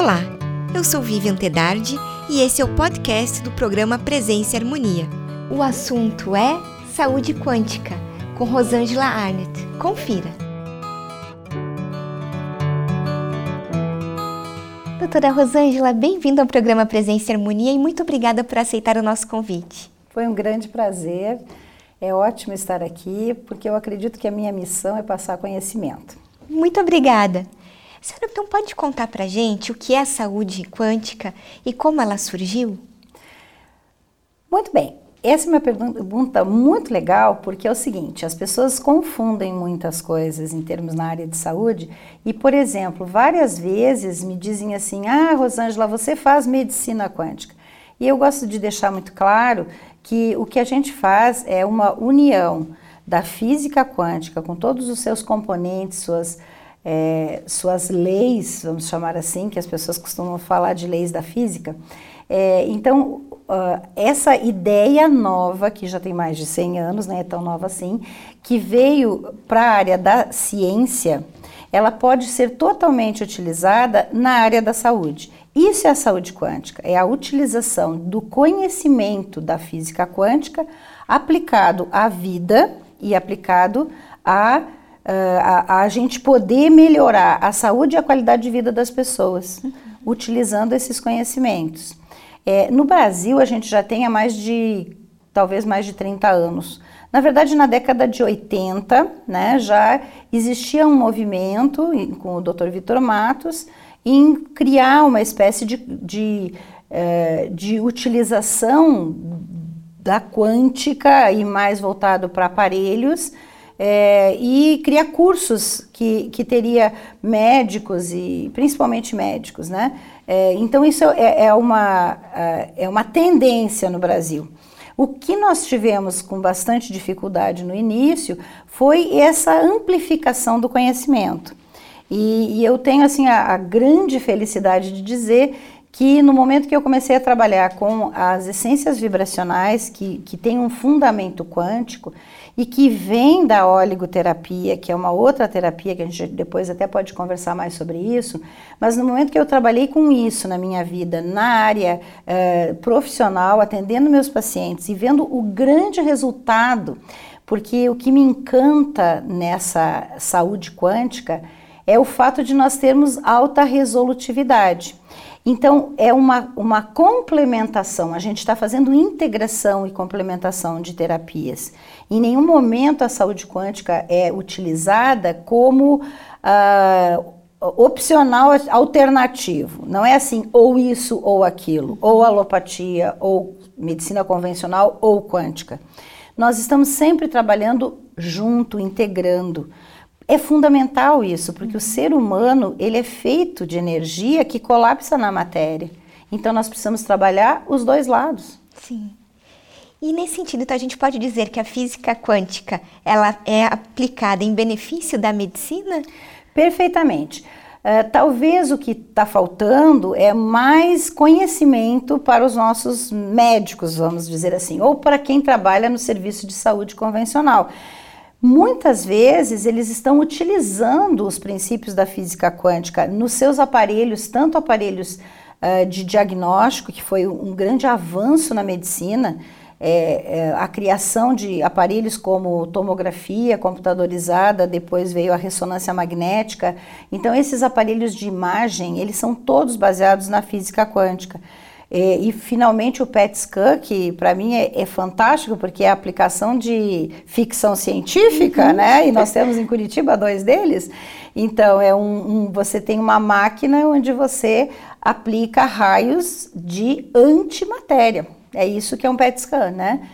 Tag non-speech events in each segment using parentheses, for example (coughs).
Olá, eu sou Vivian Tedardi e esse é o podcast do programa Presença e Harmonia. O assunto é saúde quântica, com Rosângela Arnett. Confira. Doutora Rosângela, bem-vinda ao programa Presença e Harmonia e muito obrigada por aceitar o nosso convite. Foi um grande prazer. É ótimo estar aqui, porque eu acredito que a minha missão é passar conhecimento. Muito obrigada. Senhora, então pode contar para gente o que é saúde quântica e como ela surgiu? Muito bem. Essa é uma pergunta muito legal porque é o seguinte: as pessoas confundem muitas coisas em termos na área de saúde e, por exemplo, várias vezes me dizem assim: Ah, Rosângela, você faz medicina quântica. E eu gosto de deixar muito claro que o que a gente faz é uma união da física quântica com todos os seus componentes, suas, é, suas leis, vamos chamar assim, que as pessoas costumam falar de leis da física. É, então, uh, essa ideia nova, que já tem mais de 100 anos, não né, é tão nova assim, que veio para a área da ciência, ela pode ser totalmente utilizada na área da saúde. Isso é a saúde quântica, é a utilização do conhecimento da física quântica aplicado à vida e aplicado a, a, a gente poder melhorar a saúde e a qualidade de vida das pessoas, uhum. utilizando esses conhecimentos. É, no Brasil, a gente já tem há mais de, talvez mais de 30 anos. Na verdade, na década de 80, né, já existia um movimento com o Dr. Vitor Matos, em criar uma espécie de, de, é, de utilização da quântica e mais voltado para aparelhos é, e criar cursos que, que teria médicos e principalmente médicos, né? É, então isso é, é, uma, é uma tendência no Brasil. O que nós tivemos com bastante dificuldade no início foi essa amplificação do conhecimento. E, e eu tenho assim a, a grande felicidade de dizer que no momento que eu comecei a trabalhar com as essências vibracionais, que, que tem um fundamento quântico e que vem da oligoterapia, que é uma outra terapia que a gente depois até pode conversar mais sobre isso, mas no momento que eu trabalhei com isso na minha vida, na área eh, profissional, atendendo meus pacientes e vendo o grande resultado, porque o que me encanta nessa saúde quântica é o fato de nós termos alta resolutividade. Então, é uma, uma complementação, a gente está fazendo integração e complementação de terapias. Em nenhum momento a saúde quântica é utilizada como uh, opcional alternativo. Não é assim, ou isso ou aquilo, ou alopatia, ou medicina convencional, ou quântica. Nós estamos sempre trabalhando junto, integrando. É fundamental isso, porque o ser humano ele é feito de energia que colapsa na matéria. Então nós precisamos trabalhar os dois lados. Sim. E nesse sentido, então, a gente pode dizer que a física quântica ela é aplicada em benefício da medicina? Perfeitamente. Uh, talvez o que está faltando é mais conhecimento para os nossos médicos, vamos dizer assim, ou para quem trabalha no serviço de saúde convencional. Muitas vezes eles estão utilizando os princípios da física quântica nos seus aparelhos, tanto aparelhos uh, de diagnóstico, que foi um grande avanço na medicina, é, é, a criação de aparelhos como tomografia computadorizada, depois veio a ressonância magnética. Então, esses aparelhos de imagem, eles são todos baseados na física quântica. E, e, finalmente o PET scan, que para mim é, é, fantástico, porque é a aplicação de ficção científica, uhum. né? E nós temos em Curitiba dois deles. Então, é um, um, você tem uma máquina onde você aplica raios de antimatéria. É isso que é um PET scan, né?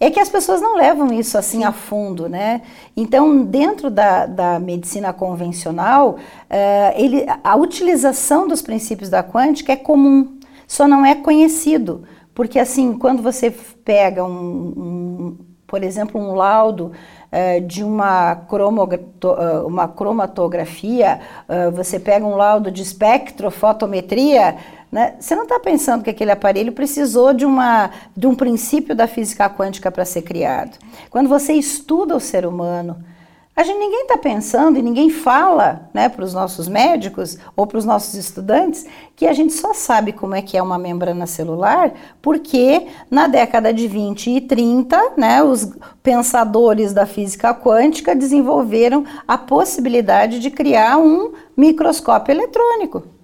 É que as pessoas não levam isso assim Sim. a fundo, né? Então, dentro da, da medicina convencional, uh, ele, a utilização dos princípios da quântica é comum só não é conhecido, porque assim, quando você pega um, um por exemplo, um laudo uh, de uma, uh, uma cromatografia, uh, você pega um laudo de espectrofotometria, né? Você não está pensando que aquele aparelho precisou de, uma, de um princípio da física quântica para ser criado. Quando você estuda o ser humano, A gente ninguém está pensando e ninguém fala né, para os nossos médicos ou para os nossos estudantes que a gente só sabe como é que é uma membrana celular porque na década de 20 e 30, né, os pensadores da física quântica desenvolveram a possibilidade de criar um microscópio eletrônico.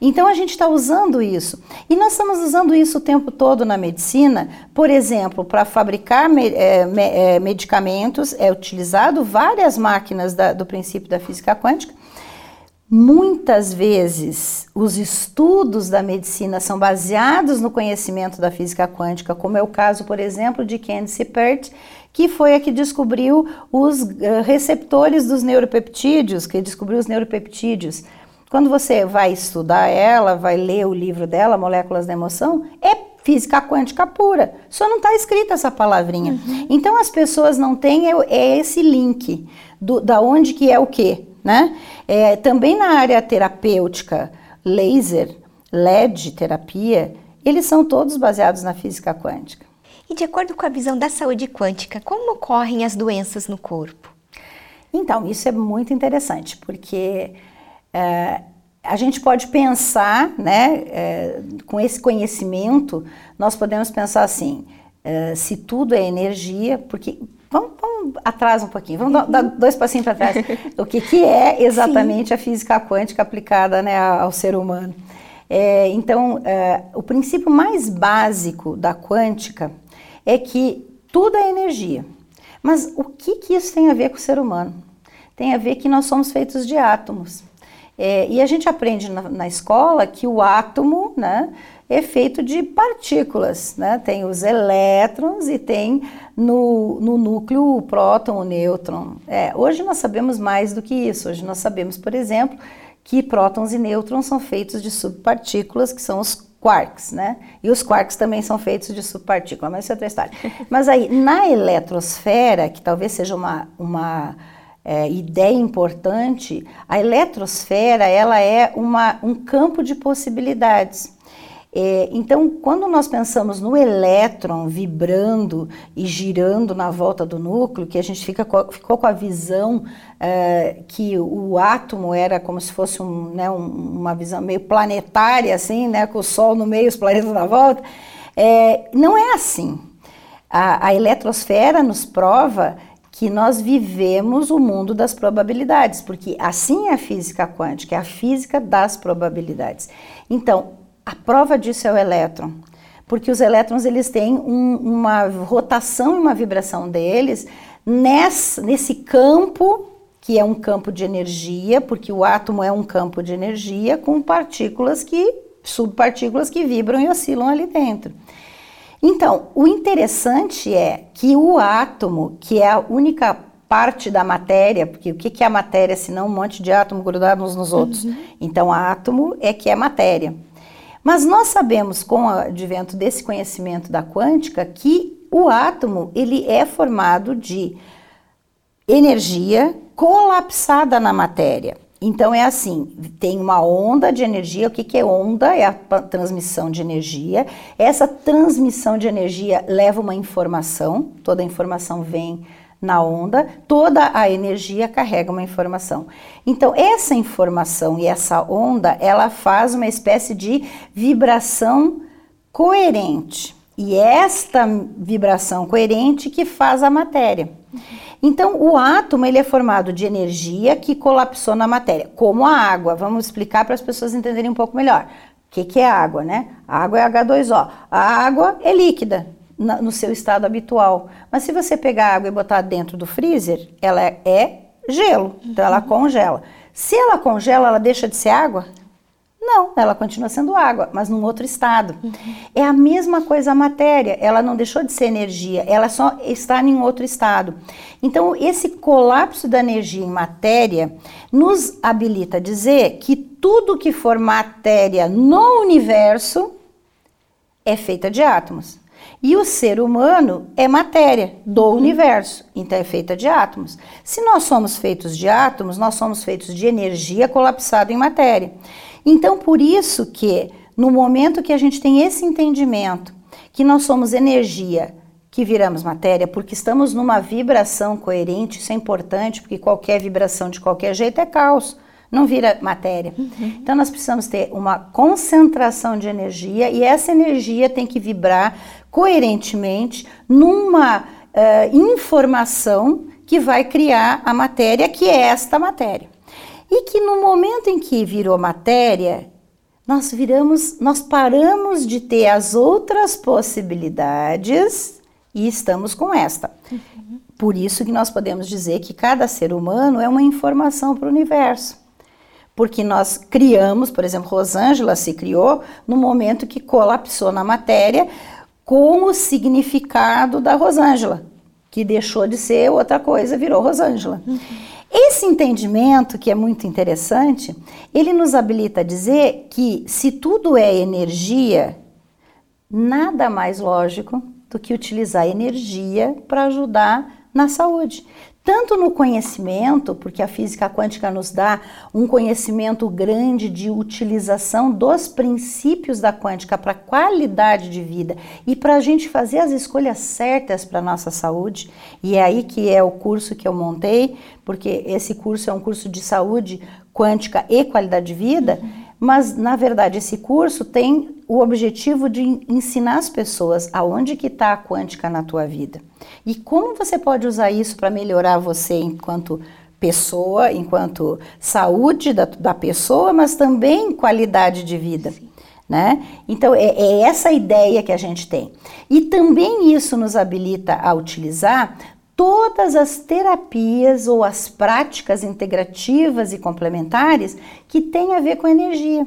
Então a gente está usando isso. E nós estamos usando isso o tempo todo na medicina, por exemplo, para fabricar me, é, me, é, medicamentos, é utilizado várias máquinas da, do princípio da física quântica. Muitas vezes os estudos da medicina são baseados no conhecimento da física quântica, como é o caso, por exemplo, de Candice Pert, que foi a que descobriu os uh, receptores dos neuropeptídeos, que descobriu os neuropeptídeos. Quando você vai estudar ela, vai ler o livro dela, Moléculas da Emoção, é física quântica pura. Só não está escrita essa palavrinha. Uhum. Então as pessoas não têm é, é esse link do, da onde que é o quê, né? É, também na área terapêutica, laser, LED terapia, eles são todos baseados na física quântica. E de acordo com a visão da saúde quântica, como ocorrem as doenças no corpo? Então, isso é muito interessante, porque é, a gente pode pensar, né, é, com esse conhecimento, nós podemos pensar assim: é, se tudo é energia, porque. Vamos, vamos atrás um pouquinho, vamos uhum. dar dois passinhos para trás. o que, que é (laughs) exatamente Sim. a física quântica aplicada né, ao ser humano? É, então, é, o princípio mais básico da quântica é que tudo é energia. Mas o que, que isso tem a ver com o ser humano? Tem a ver que nós somos feitos de átomos. É, e a gente aprende na, na, escola que o átomo né, é feito de partículas, né? tem os elétrons e tem no, no núcleo o próton, o nêutron. É, hoje nós sabemos mais do que isso. Hoje nós sabemos, por exemplo, que prótons e nêutrons são feitos de subpartículas, que são os quarks, né? E os quarks também são feitos de subpartícula, mas isso é outra história. (laughs) mas aí, na eletrosfera, que talvez seja uma, uma é, ideia importante, a eletrosfera ela é uma, um campo de possibilidades. É, então, quando nós pensamos no elétron vibrando e girando na volta do núcleo, que a gente fica ficou com a visão é, que o átomo era como se fosse um, né, um, uma visão meio planetária, assim, né, com o Sol no meio, os planetas na volta, é, não é assim. A, a eletrosfera nos prova que nós vivemos o mundo das probabilidades, porque assim é a física quântica, é a física das probabilidades. Então, a prova disso é o elétron, porque os elétrons eles têm um, uma rotação e uma vibração deles nesse, nesse campo que é um campo de energia, porque o átomo é um campo de energia com partículas que subpartículas que vibram e oscilam ali dentro. Então, o interessante é que o átomo, que é a única parte da matéria, porque o que é a matéria se não um monte de átomos grudados uns nos outros? Uhum. Então, átomo é que é matéria. Mas nós sabemos, com o advento desse conhecimento da quântica, que o átomo ele é formado de energia colapsada na matéria. Então é assim, tem uma onda de energia. O que, que é onda? É a transmissão de energia. Essa transmissão de energia leva uma informação. Toda a informação vem na onda. Toda a energia carrega uma informação. Então essa informação e essa onda, ela faz uma espécie de vibração coerente. E esta vibração coerente que faz a matéria. Então, o átomo ele é formado de energia que colapsou na matéria, como a água. Vamos explicar para as pessoas entenderem um pouco melhor. O que, que é água, né? A água é H2O. A água é líquida no seu estado habitual. Mas se você pegar a água e botar dentro do freezer, ela é gelo, então ela congela. Se ela congela, ela deixa de ser água? Não, ela continua sendo água, mas num outro estado. Uhum. É a mesma coisa a matéria, ela não deixou de ser energia, ela só está em outro estado. Então, esse colapso da energia em matéria nos habilita a dizer que tudo que for matéria no universo é feita de átomos. E o ser humano é matéria do uhum. universo, então é feita de átomos. Se nós somos feitos de átomos, nós somos feitos de energia colapsada em matéria. Então, por isso que no momento que a gente tem esse entendimento que nós somos energia que viramos matéria, porque estamos numa vibração coerente, isso é importante, porque qualquer vibração de qualquer jeito é caos, não vira matéria. Uhum. Então nós precisamos ter uma concentração de energia e essa energia tem que vibrar coerentemente numa uh, informação que vai criar a matéria, que é esta matéria. E que no momento em que virou matéria, nós viramos, nós paramos de ter as outras possibilidades e estamos com esta. Uhum. Por isso que nós podemos dizer que cada ser humano é uma informação para o universo. Porque nós criamos, por exemplo, Rosângela se criou no momento que colapsou na matéria com o significado da Rosângela, que deixou de ser outra coisa, virou Rosângela. Uhum. Esse entendimento, que é muito interessante, ele nos habilita a dizer que se tudo é energia, nada mais lógico do que utilizar energia para ajudar na saúde. Tanto no conhecimento, porque a física quântica nos dá um conhecimento grande de utilização dos princípios da quântica para qualidade de vida e para a gente fazer as escolhas certas para nossa saúde. E é aí que é o curso que eu montei, porque esse curso é um curso de saúde quântica e qualidade de vida. Uhum mas na verdade esse curso tem o objetivo de ensinar as pessoas aonde que está a quântica na tua vida e como você pode usar isso para melhorar você enquanto pessoa, enquanto saúde da, da pessoa, mas também qualidade de vida. Né? Então é, é essa ideia que a gente tem. E também isso nos habilita a utilizar todas as terapias ou as práticas integrativas e complementares que têm a ver com energia.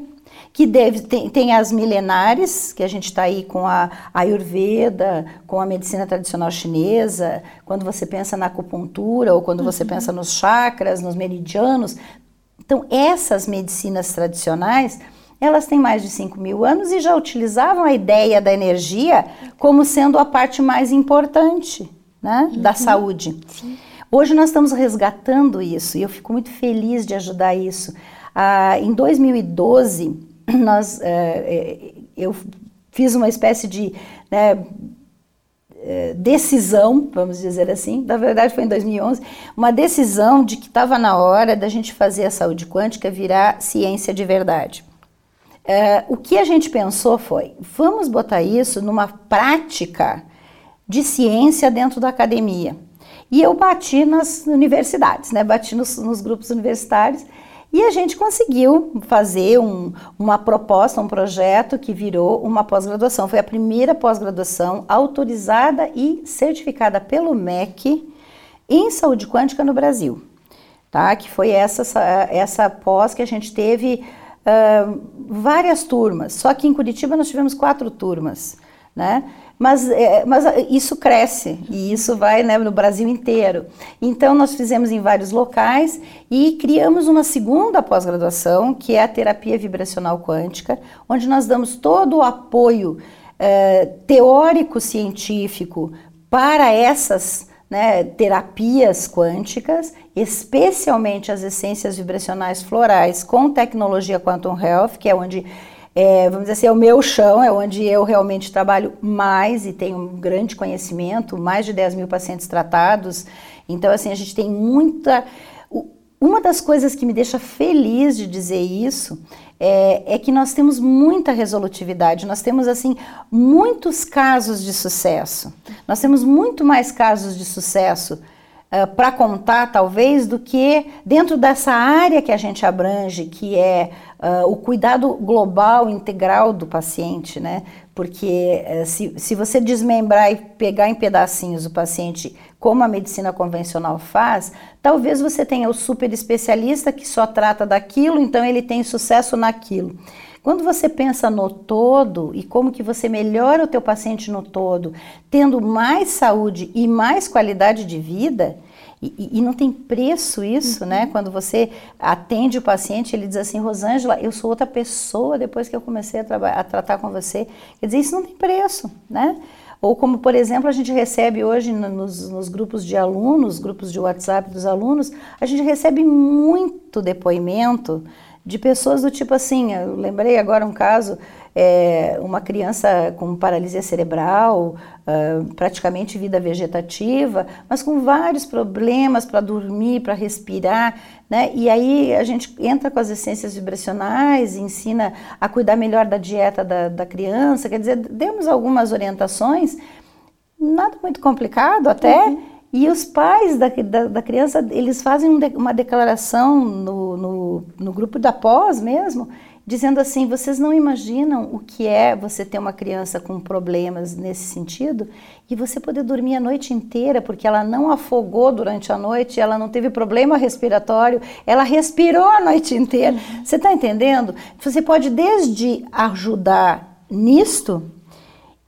Que deve, tem, tem as milenares, que a gente está aí com a Ayurveda, com a medicina tradicional chinesa, quando você pensa na acupuntura ou quando uhum. você pensa nos chakras, nos meridianos. Então, essas medicinas tradicionais, elas têm mais de 5 mil anos e já utilizavam a ideia da energia como sendo a parte mais importante né, uhum. da saúde. Sim. Hoje nós estamos resgatando isso e eu fico muito feliz de ajudar isso. Ah, em 2012, (clears throat) nós, é, eu fiz uma espécie de né, é, decisão, vamos dizer assim, na verdade foi em 2011, uma decisão de que estava na hora da gente fazer a saúde quântica virar ciência de verdade. É, o que a gente pensou foi, vamos botar isso numa prática de ciência dentro da academia. E eu bati nas universidades, né? Bati nos, nos grupos universitários e a gente conseguiu fazer um, uma proposta, um projeto que virou uma pós-graduação. Foi a primeira pós-graduação autorizada e certificada pelo MEC em saúde quântica no Brasil. Tá? Que foi essa, essa pós que a gente teve uh, várias turmas. Só que em Curitiba nós tivemos quatro turmas. Né? Mas, é, mas isso cresce e isso vai né, no Brasil inteiro. Então, nós fizemos em vários locais e criamos uma segunda pós-graduação, que é a terapia vibracional quântica, onde nós damos todo o apoio é, teórico-científico para essas né, terapias quânticas, especialmente as essências vibracionais florais com tecnologia Quantum Health, que é onde é, vamos dizer assim, é o meu chão, é onde eu realmente trabalho mais e tenho um grande conhecimento, mais de 10 mil pacientes tratados. Então, assim, a gente tem muita. Uma das coisas que me deixa feliz de dizer isso é, é, que nós temos muita resolutividade, nós temos assim muitos casos de sucesso, nós temos muito mais casos de sucesso uh, para contar, talvez, do que dentro dessa área que a gente abrange, que é uh, o cuidado global, integral do paciente, né? Porque uh, se, se você desmembrar e pegar em pedacinhos o paciente, como a medicina convencional faz, talvez você tenha o super especialista que só trata daquilo, então ele tem sucesso naquilo. Quando você pensa no todo e como que você melhora o teu paciente no todo, tendo mais saúde e mais qualidade de vida, e, e, não tem preço isso, né? uhum. né? Quando você atende o paciente, ele diz assim, Rosângela, eu sou outra pessoa depois que eu comecei a, a tratar com você. Quer dizer, isso não tem preço, né? Ou como, por exemplo, a gente recebe hoje nos, nos, grupos de alunos, grupos de WhatsApp dos alunos, a gente recebe muito depoimento de pessoas do tipo assim, eu lembrei agora um caso é, uma criança com paralisia cerebral, uh, praticamente vida vegetativa, mas com vários problemas para dormir, para respirar, né? E aí a gente entra com as essências vibracionais, ensina a cuidar melhor da dieta da, da criança, quer dizer, demos algumas orientações, nada muito complicado até. Uhum. E os pais da, da, da, criança, eles fazem uma declaração no, no, no grupo da pós mesmo, dizendo assim: vocês não imaginam o que é você ter uma criança com problemas nesse sentido e você poder dormir a noite inteira porque ela não afogou durante a noite, ela não teve problema respiratório, ela respirou a noite inteira. Uhum. Você está entendendo? Você pode desde ajudar nisto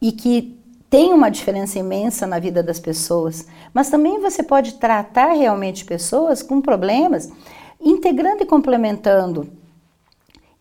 e que tem uma diferença imensa na vida das pessoas, mas também você pode tratar realmente pessoas com problemas, integrando e complementando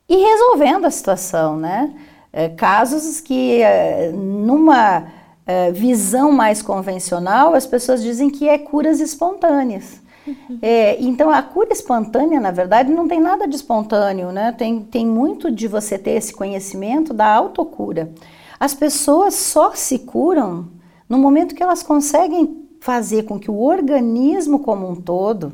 e resolvendo a situação, né? É, casos que, é, numa é, visão mais convencional, as pessoas dizem que é curas espontâneas. Uhum. É, então, a cura espontânea, na verdade, não tem nada de espontâneo, né? Tem, tem muito de você ter esse conhecimento da autocura. As pessoas só se curam no momento que elas conseguem fazer com que o organismo como um todo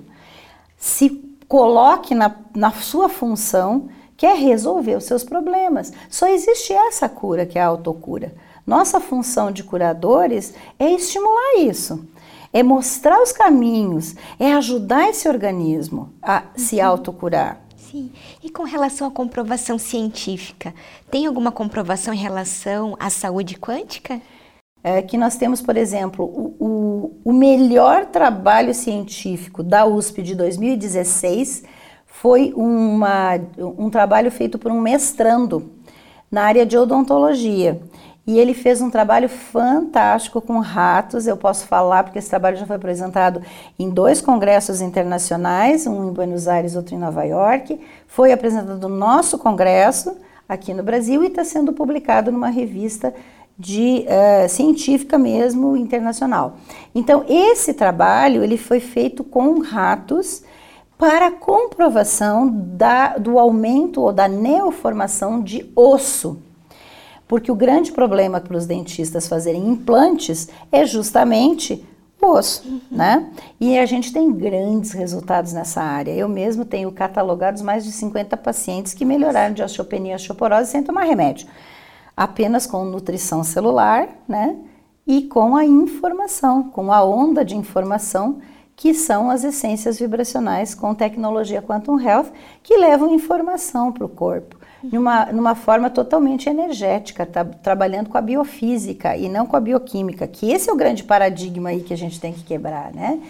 se coloque na, na sua função quer resolver os seus problemas. Só existe essa cura, que é a autocura. Nossa função de curadores é estimular isso, é mostrar os caminhos, é ajudar esse organismo a uhum. se autocurar. Sim. E com relação à comprovação científica, tem alguma comprovação em relação à saúde quântica? É que nós temos, por exemplo, o, o, o melhor trabalho científico da USP de 2016 foi uma, um trabalho feito por um mestrando na área de odontologia. E ele fez um trabalho fantástico com ratos. Eu posso falar porque esse trabalho já foi apresentado em dois congressos internacionais, um em Buenos Aires, outro em Nova York. Foi apresentado no nosso congresso aqui no Brasil e está sendo publicado numa revista de uh, científica mesmo internacional. Então esse trabalho ele foi feito com ratos para comprovação da, do aumento ou da neoformação de osso. Porque o grande problema para os dentistas fazerem implantes é justamente o osso, né? E a gente tem grandes resultados nessa área. Eu mesmo tenho catalogados mais de 50 pacientes que melhoraram de osteopenia e osteoporose sem tomar remédio, apenas com nutrição celular, né? E com a informação, com a onda de informação que são as essências vibracionais com tecnologia Quantum Health, que levam informação para o corpo, numa, numa forma totalmente energética, tá, trabalhando com a biofísica e não com a bioquímica, que esse é o grande paradigma aí que a gente tem que quebrar, né?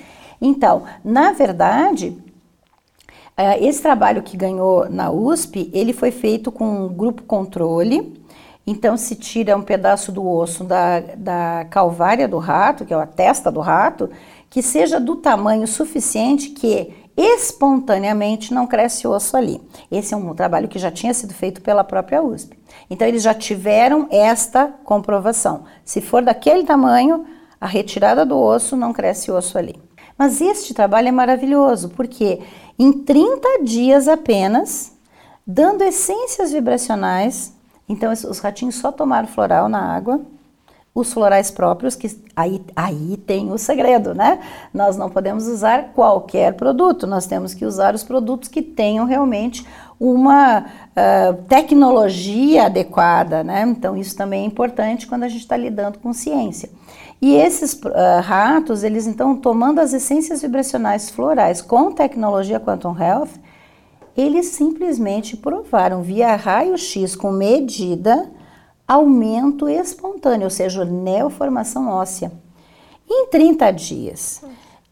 Então, na verdade, é, esse trabalho que ganhou na USP, ele foi feito com um grupo controle, então se tira um pedaço do osso da, da calvária do rato, que é a testa do rato, que seja do tamanho suficiente que espontaneamente não cresce osso ali. Esse é um trabalho que já tinha sido feito pela própria USP. Então eles já tiveram esta comprovação. Se for daquele tamanho, a retirada do osso não cresce osso ali. Mas este trabalho é maravilhoso porque em 30 dias apenas, dando essências vibracionais, então os ratinhos só tomaram floral na água, os florais próprios, que aí, aí tem o segredo, né? Nós não podemos usar qualquer produto, nós temos que usar os produtos que tenham realmente uma uh, tecnologia adequada, né? Então, isso também é importante quando a gente está lidando com ciência. E esses uh, ratos, eles então, tomando as essências vibracionais florais com tecnologia Quantum Health, eles simplesmente provaram via raio-x com medida aumento espontâneo, ou seja, neoformação óssea, em 30 dias.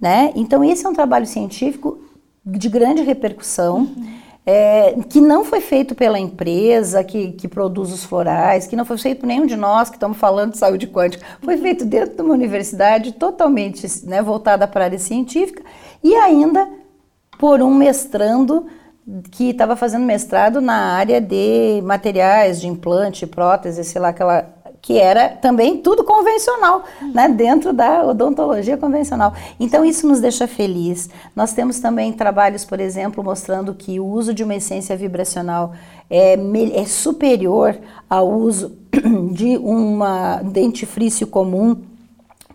Né? Então, esse é um trabalho científico de grande repercussão. Uhum. É, que não foi feito pela empresa que, que, produz os florais, que não foi feito por nenhum de nós que estamos falando de saúde quântica, foi uhum. feito dentro de uma universidade totalmente né, voltada para a área científica e ainda por um mestrando que estava fazendo mestrado na área de materiais, de implante, prótese, sei lá, aquela que era também tudo convencional, né, dentro da odontologia convencional. Então isso nos deixa feliz. Nós temos também trabalhos, por exemplo, mostrando que o uso de uma essência vibracional é, é superior ao uso (clears throat) de uma dentifrício comum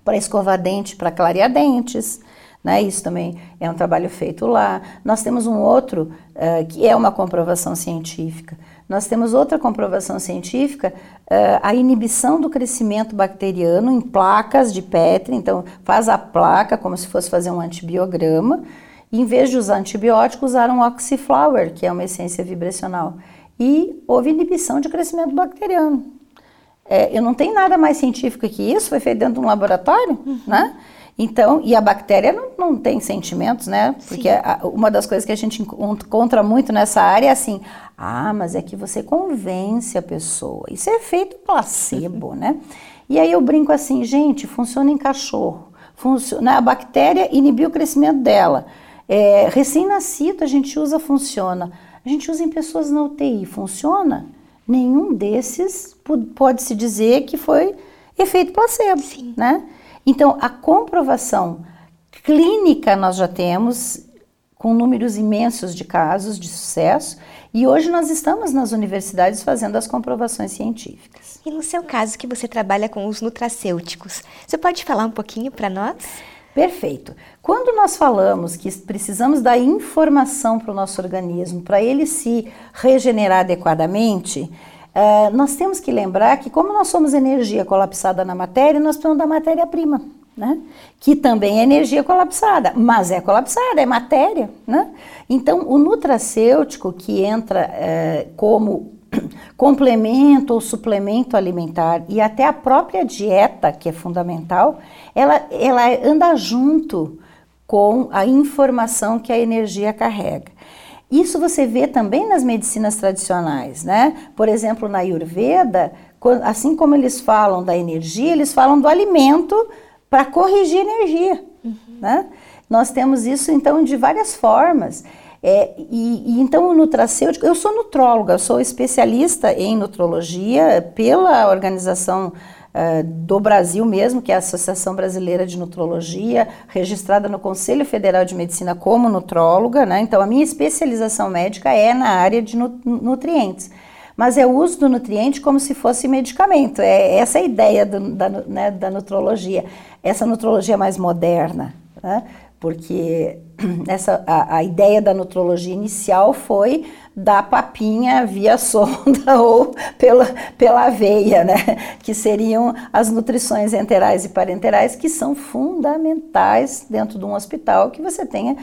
para escovar dente, para clarear dentes. Né? Isso também é um trabalho feito lá. Nós temos um outro uh, que é uma comprovação científica. Nós temos outra comprovação científica, uh, a inibição do crescimento bacteriano em placas de Petri. Então, faz a placa como se fosse fazer um antibiograma. E, em vez de usar antibiótico, usaram oxyflower, que é uma essência vibracional. E houve inibição de crescimento bacteriano. É, eu não tenho nada mais científico que isso, foi feito dentro de um laboratório, né? Então, e a bactéria não, não tem sentimentos, né? Porque a, uma das coisas que a gente encontra muito nessa área é assim: ah, mas é que você convence a pessoa. Isso é efeito placebo, (laughs) né? E aí eu brinco assim, gente, funciona em cachorro. Funciona, a bactéria inibiu o crescimento dela. É, Recém-nascido a gente usa, funciona. A gente usa em pessoas na UTI, funciona? Nenhum desses pode se dizer que foi efeito placebo, Sim. né? Então, a comprovação clínica nós já temos com números imensos de casos de sucesso e hoje nós estamos nas universidades fazendo as comprovações científicas. E no seu caso, que você trabalha com os nutracêuticos, você pode falar um pouquinho para nós? Perfeito. Quando nós falamos que precisamos dar informação para o nosso organismo para ele se regenerar adequadamente, uh, nós temos que lembrar que, como nós somos energia colapsada na matéria, nós precisamos da matéria-prima. Né? Que também é energia colapsada, mas é colapsada, é matéria. Né? Então, o nutracêutico que entra é, como (coughs) complemento ou suplemento alimentar e até a própria dieta, que é fundamental, ela, ela anda junto com a informação que a energia carrega. Isso você vê também nas medicinas tradicionais, né? Por exemplo, na Ayurveda, assim como eles falam da energia, eles falam do alimento para corrigir energia, uhum. né? Nós temos isso então de várias formas. É, e, e, então o nutracêutico, eu sou nutróloga, eu sou especialista em nutrologia pela organização uh, do Brasil mesmo, que é a Associação Brasileira de Nutrologia, registrada no Conselho Federal de Medicina como nutróloga, né? Então a minha especialização médica é na área de nu nutrientes. Mas é o uso do nutriente como se fosse medicamento. É essa é a ideia do, da, né, da nutrologia. Essa nutrologia mais moderna, né? porque (clears throat) essa, a, a, ideia da nutrologia inicial foi dar papinha via (laughs) sonda ou pela, pela veia, né? que seriam as nutrições enterais e parenterais, que são fundamentais dentro de um hospital que você tenha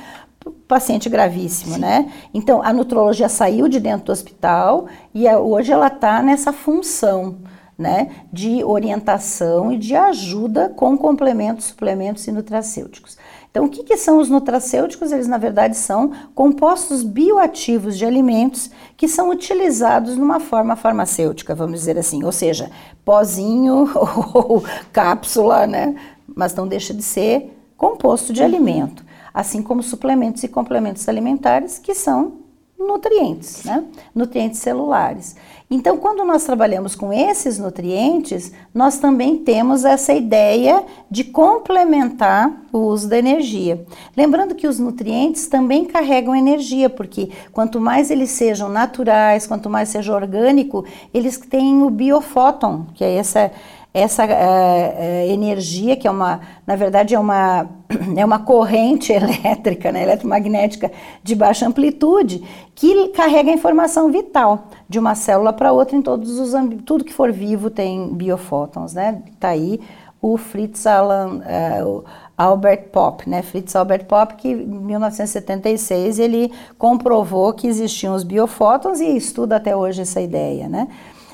paciente gravíssimo, Sim. né? Então, a nutrologia saiu de dentro do hospital e hoje ela está nessa função, né, de orientação e de ajuda com complementos, suplementos e nutracêuticos. Então, o que, que, são os nutracêuticos? Eles, na verdade, são compostos bioativos de alimentos que são utilizados numa forma farmacêutica, vamos dizer assim, ou seja, pozinho (laughs) ou cápsula, né? Mas não deixa de ser composto de alimento, assim como suplementos e complementos alimentares que são nutrientes, né? Nutrientes celulares. Então, quando nós trabalhamos com esses nutrientes, nós também temos essa ideia de complementar o uso da energia. Lembrando que os nutrientes também carregam energia, porque quanto mais eles sejam naturais, quanto mais seja orgânico, eles têm o biofóton, que é essa essa uh, energia, que é uma, na verdade, é uma, (clears throat) é uma corrente (laughs) elétrica, né, eletromagnética de baixa amplitude, que carrega informação vital de uma célula para outra em todos os tudo que for vivo tem biofótons, né? Tá aí o Fritz Alan, uh, o Albert Pop, né? Fritz Albert Pop, que em 1976 ele comprovou que existiam os biofótons e estuda até hoje essa ideia, né?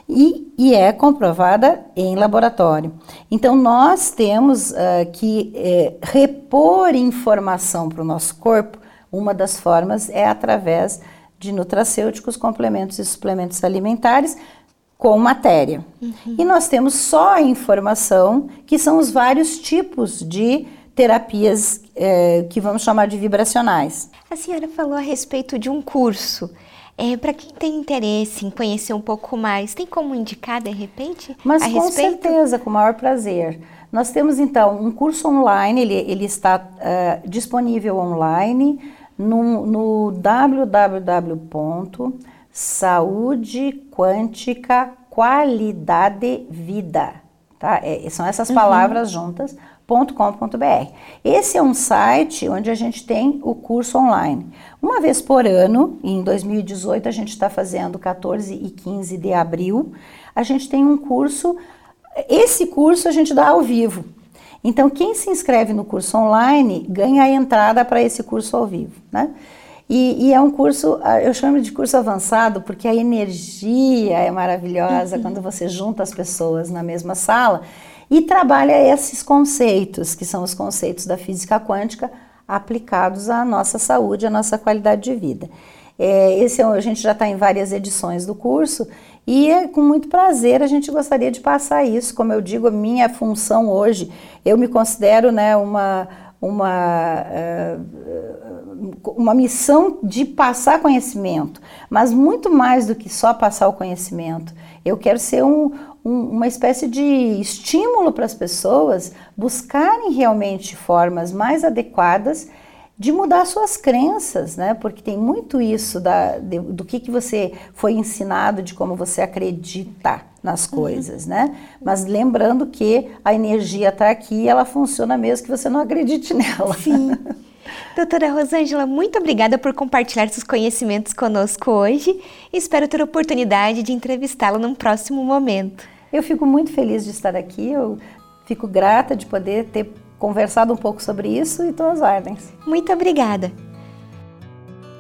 E, e é comprovada em laboratório. Então, nós temos uh, que é, repor informação para o nosso corpo. Uma das formas é através de nutracêuticos, complementos e suplementos alimentares com matéria. Uhum. E nós temos só a informação, que são os vários tipos de terapias é, que vamos chamar de vibracionais. A senhora falou a respeito de um curso. É, para quem tem interesse em conhecer um pouco mais, tem como indicar de repente? Mas com respeito? certeza, com o maior prazer. Nós temos então um curso online, ele, ele está uh, disponível online no, no www.saúde quântica qualidade vida. Tá? É, são essas uhum. palavras juntas com.br. Esse é um site onde a gente tem o curso online. Uma vez por ano, em 2018 a gente está fazendo 14 e 15 de abril, a gente tem um curso, esse curso a gente dá ao vivo. Então, quem se inscreve no curso online ganha a entrada para esse curso ao vivo, né? E, e, é um curso, eu chamo de curso avançado porque a energia é maravilhosa uhum. quando você junta as pessoas na mesma sala e trabalha esses conceitos, que são os conceitos da física quântica aplicados à nossa saúde, à nossa qualidade de vida. É, esse é, a gente já está em várias edições do curso e é, com muito prazer a gente gostaria de passar isso. Como eu digo, a minha função hoje, eu me considero né, uma, uma, uh, uma missão de passar conhecimento, mas muito mais do que só passar o conhecimento. Eu quero ser um, um, uma espécie de estímulo para as pessoas buscarem realmente formas mais adequadas de mudar suas crenças, né? Porque tem muito isso da, de, do que, que você foi ensinado, de como você acredita nas uhum. coisas, uhum. né? Mas lembrando que a energia está aqui e ela funciona mesmo que você não acredite (laughs) nela. Sim. Doutora Rosângela, muito obrigada por compartilhar seus conhecimentos conosco hoje. Espero ter a oportunidade de entrevistá-la num próximo momento. Eu fico muito feliz de estar aqui, eu fico grata de poder ter conversado um pouco sobre isso e todas as ordens. Muito obrigada.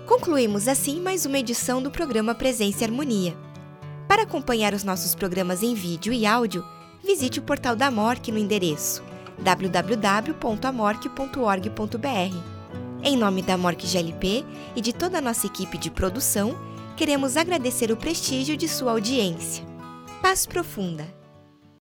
Concluímos assim mais uma edição do programa Presença e Harmonia. Para acompanhar os nossos programas em vídeo e áudio, visite o portal da MORC no endereço www.amorque.org.br. Em nome da MORC GLP e de toda a nossa equipe de produção, queremos agradecer o prestígio de sua audiência. Paz profunda.